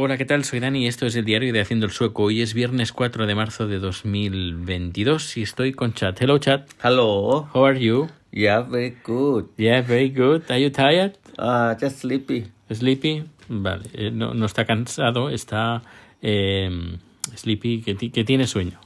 Hola, ¿qué tal? Soy Dani y esto es el diario de Haciendo el Sueco. Hoy es viernes 4 de marzo de 2022 y estoy con Chat. Hello, Chat. Hello. How are you? Yeah, very good. Yeah, very good. Are you tired? Uh, just sleepy. Sleepy? Vale, eh, no, no está cansado, está eh, sleepy, que, que tiene sueño.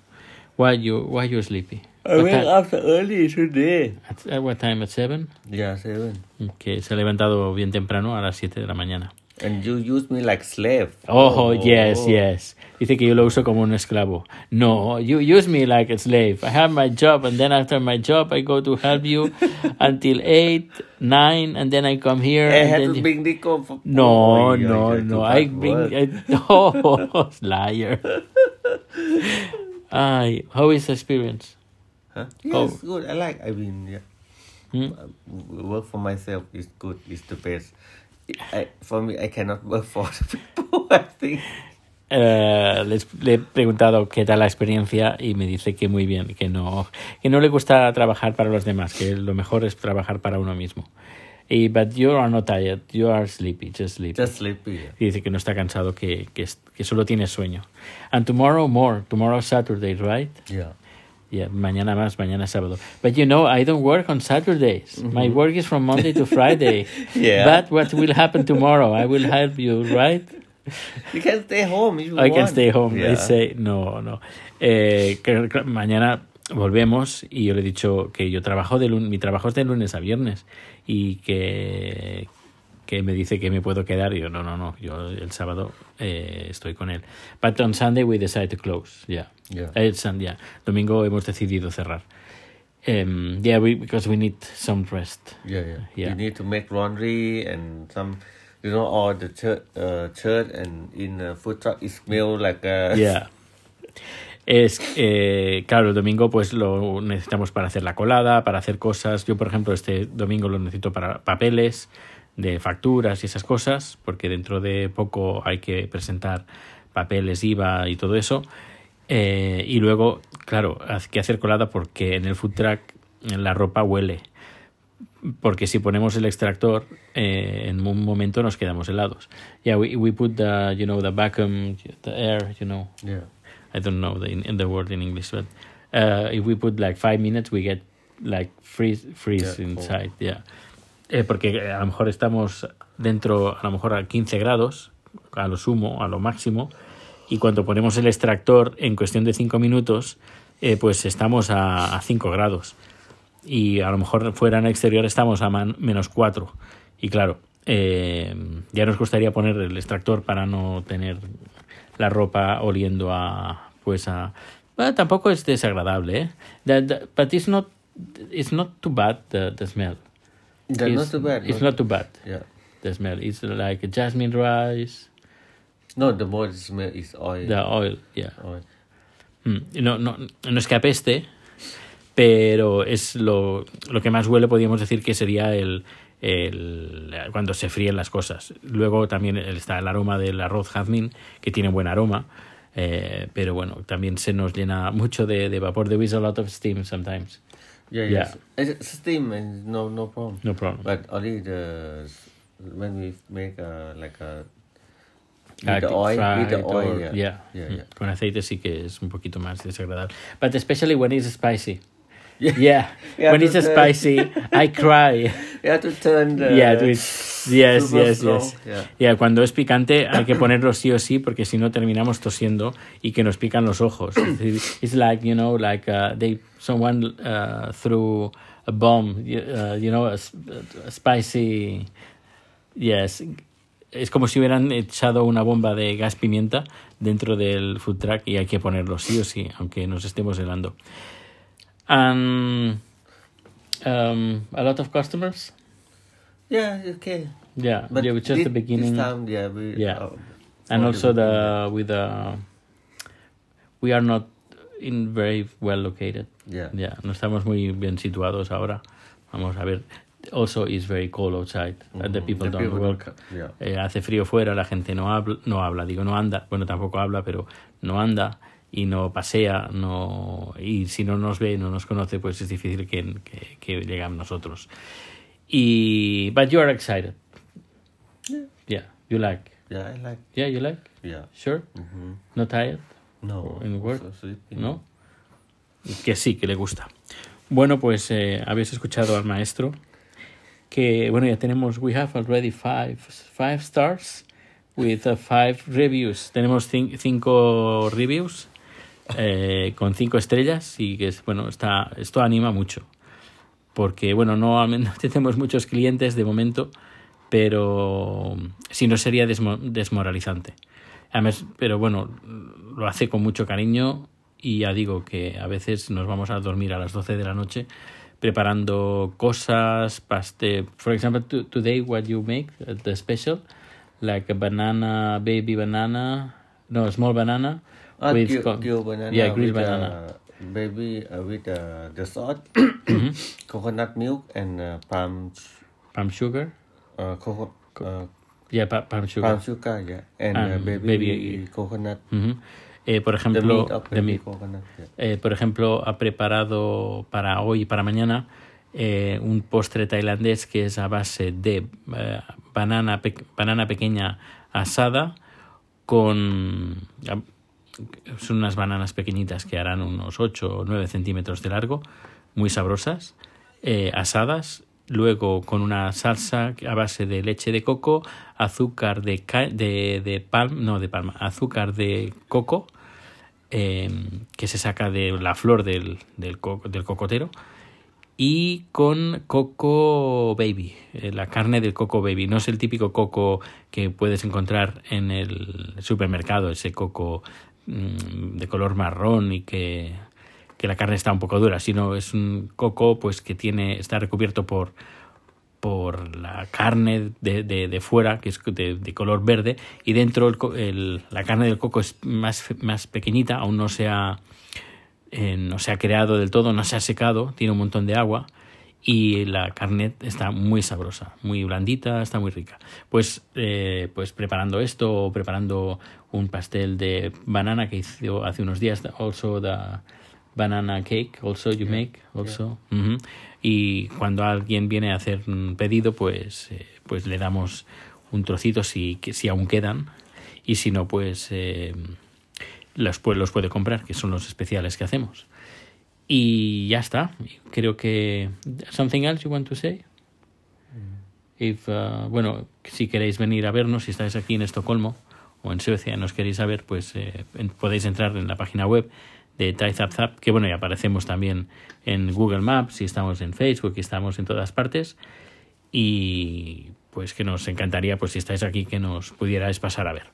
Why you, why you sleepy? I What ti- up early today. At, at what time? At 7? Yeah, seven. Que se ha levantado bien temprano a las 7 de la mañana. And you use me like slave. Oh, yes, yes. Dice que yo lo uso como un esclavo. No, you use me like a slave. I have my job, and then after my job, I go to help you until 8, 9, and then I come here. I and have to you- bring Nico for No, Oh, no, no. I bring. I, oh, liar. Ay, how is the experience? Huh? Oh. Yes, good. I like. I mean, yeah. Hmm? Uh, Work for myself is good. It's the best. I, for me, I cannot the people. I think. Les- le he preguntado qué tal la experiencia y me dice que muy bien, que no, que no le gusta trabajar para los demás, que lo mejor es trabajar para uno mismo. Y, but you are not tired, you are sleepy, just sleepy. Just sleepy. yeah. Y dice que no está cansado, que, que, que solo tiene sueño. And tomorrow more, tomorrow Saturday, right? Yeah. Yeah, mañana más, mañana sábado. But you know, I don't work on Saturdays. My work is from Monday to Friday. Yeah. But what will happen tomorrow? I will help you, right? You can stay home if you I want. can stay home. Yeah. They say, no, no. Eh, que- que mañana volvemos y yo le he dicho que yo trabajo de lunes, mi trabajo es de lunes a viernes y que, que me dice que me puedo quedar. Y yo, no, no, no, yo el sábado eh, estoy con él. But on Sunday we decide to close, yeah. Yeah. Eh, yeah. Domingo hemos decidido cerrar. Um, yeah, we, because we need some rest. Yeah, yeah. Yeah. You need to make laundry and some, you know, all the shirt, uh, shirt and in a food truck it smell like uh, Yeah. Es, eh, claro, el domingo pues lo necesitamos para hacer la colada, para hacer cosas. Yo, por ejemplo, este domingo lo necesito para papeles de facturas y esas cosas, porque dentro de poco hay que presentar papeles, IVA y todo eso. Eh, y luego, claro, hay que hacer colada porque en el food truck la ropa huele. Porque si ponemos el extractor, eh, en un momento nos quedamos helados. Yeah, we, we put the, you know, the vacuum, the air, you know, Yeah. I don't know the in, the word in English, but uh, if we put like five minutes, we get like freeze freeze Yeah, inside. Yeah, Eh, porque a lo mejor estamos dentro, a lo mejor a 15 grados, a lo sumo, a lo máximo, y cuando ponemos el extractor en cuestión de 5 minutos, eh, pues estamos a, a 5 grados. Y a lo mejor fuera en el exterior estamos a man- menos 4. Y claro, eh, ya nos gustaría poner el extractor para no tener la ropa oliendo a pues a bueno, tampoco es desagradable ¿eh? But it's not it's not too bad the, the smell Yeah, it's, not too bad. it's not too bad Yeah. the smell it's like jasmine rice No, the more the smell is oil. the oil yeah oil. Mm, no, no, no es que apeste pero es lo, lo que más huele podríamos decir que sería el, el cuando se fríen las cosas luego también está el aroma del arroz jazmín que tiene buen aroma eh, pero bueno también se nos llena mucho de, de vapor there is a lot of steam sometimes Yeah, Yeah. yes. It's steam and no no problem. no problem But only the when we make uh, like a with the oil, with the oil, or- yeah. yeah. yeah, Mm. yeah. con aceite sí que es un poquito más desagradable but especially when it's spicy Yeah. yeah Yeah, when it's uh, spicy I cry have to turn the yeah, to it. yes, yes, slow, yes. yeah. Yeah, cuando es picante hay que ponerlo sí o sí porque si no terminamos tosiendo y que nos pican los ojos. It's like, you know, like uh, they someone uh, threw a bomb, you, uh, you know, a, a spicy yes. Es como si hubieran echado una bomba de gas pimienta dentro del food truck y hay que ponerlo sí o sí, aunque nos estemos helando. And um, a lot of customers. Yeah, okay. Yeah, But yeah, just this, the beginning, time, yeah, we, Yeah. uh, and also the with the we are not in very well located. Yeah. Yeah, no estamos muy bien situados ahora. Vamos a ver. Also, it's very cold outside. and the Mhm. people The don't people work. don't yeah. Eh, hace frío fuera, la gente no habla, no habla, digo no anda. Bueno, tampoco habla, pero no anda y no pasea, no y si no nos ve, no nos conoce, pues es difícil que, que, que llegue a nosotros. Y but you are excited. Yeah, you like. Yeah, I like. Yeah, you like? Yeah. Sure? hmm Not tired? No. In work? ¿No? Que sí, que le gusta. Bueno, pues eh, habéis escuchado al maestro. Que bueno, ya tenemos. We have already five, five stars with uh, five reviews. Tenemos cin- cinco reviews eh, con cinco estrellas y que es, bueno, está, esto anima mucho. Porque bueno, no, tenemos muchos clientes de momento, pero si no sería desmo- desmoralizante. Pero bueno, lo hace con mucho cariño y ya digo que a veces nos vamos a dormir a las 12 de la noche preparando cosas, paste. For example, to- today what you make, the special, like a banana, baby banana, no, small banana. Ah, with co- grill banana. Yeah, grilled banana. Uh, baby uh, with uh, the salt, coconut milk, and uh, palm, palm sugar. uh, coco- uh, Yeah, pa- palm sugar. palm sugar, yeah, and, uh, And baby, baby- coconut. Ujú. Eh, por The ejemplo, meat the meat. coconut. Yeah. Eh, por ejemplo, ha preparado para hoy y para mañana eh, un postre tailandés que es a base de eh, banana, pe- banana pequeña asada con... Son unas bananas pequeñitas que harán unos 8 o 9 centímetros de largo, muy sabrosas, eh, asadas, luego con una salsa a base de leche de coco, azúcar de, de, de palm, no de palma, azúcar de coco, eh, que se saca de la flor del, del, del cocotero y con coco baby, eh, la carne del coco baby. No es el típico coco que puedes encontrar en el supermercado, ese coco de color marrón y que, que la carne está un poco dura, sino es un coco pues que tiene está recubierto por por la carne de, de, fuera, que es de, color verde, y dentro el el- la carne del coco es más, más pequeñita, aún no se, ha, eh, no se ha creado del todo, no se ha secado, tiene un montón de agua, y la carne está muy sabrosa, muy blandita, está muy rica. Pues, eh, pues preparando esto, o preparando un pastel de banana que hizo hace unos días, also the banana cake, also you make, also. Ujú. Y cuando alguien viene a hacer un pedido, pues, eh, pues le damos un trocito si, que- si aún quedan, y si no, pues eh, los, los puede comprar, que son los especiales que hacemos. Y ya está. Creo que. ¿Something else you want to say? If, uh, bueno, si queréis venir a vernos, si estáis aquí en Estocolmo o en Suecia nos queréis saber, pues eh, podéis entrar en la página web de Thai Zap Zap, que bueno, y aparecemos también en Google Maps, y estamos en Facebook, y estamos en todas partes. Y pues que nos encantaría, pues si estáis aquí, que nos pudierais pasar a ver.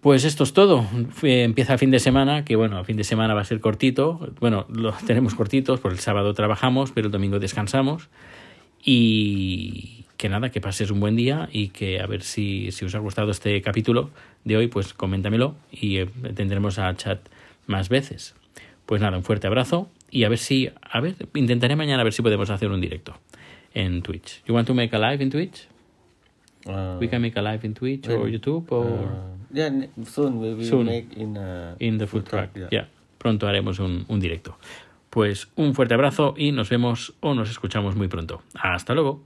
Pues esto es todo. Empieza fin de semana, que bueno, fin de semana va a ser cortito. Bueno, lo tenemos cortitos, porque el sábado trabajamos, pero el domingo descansamos. Y que nada, que pases un buen día y que a ver si, si os ha gustado este capítulo de hoy, pues coméntamelo y eh, tendremos a chat más veces. Pues nada, un fuerte abrazo y a ver si, a ver, intentaré mañana a ver si podemos hacer un directo en Twitch. You want to make a live in Twitch? Uh, We can make a live in Twitch or when- YouTube or uh, yeah, soon we will Soon. make in in the food truck. yeah. Ya, pronto haremos un, un directo. Pues un fuerte abrazo y nos vemos o nos escuchamos muy pronto. Hasta luego.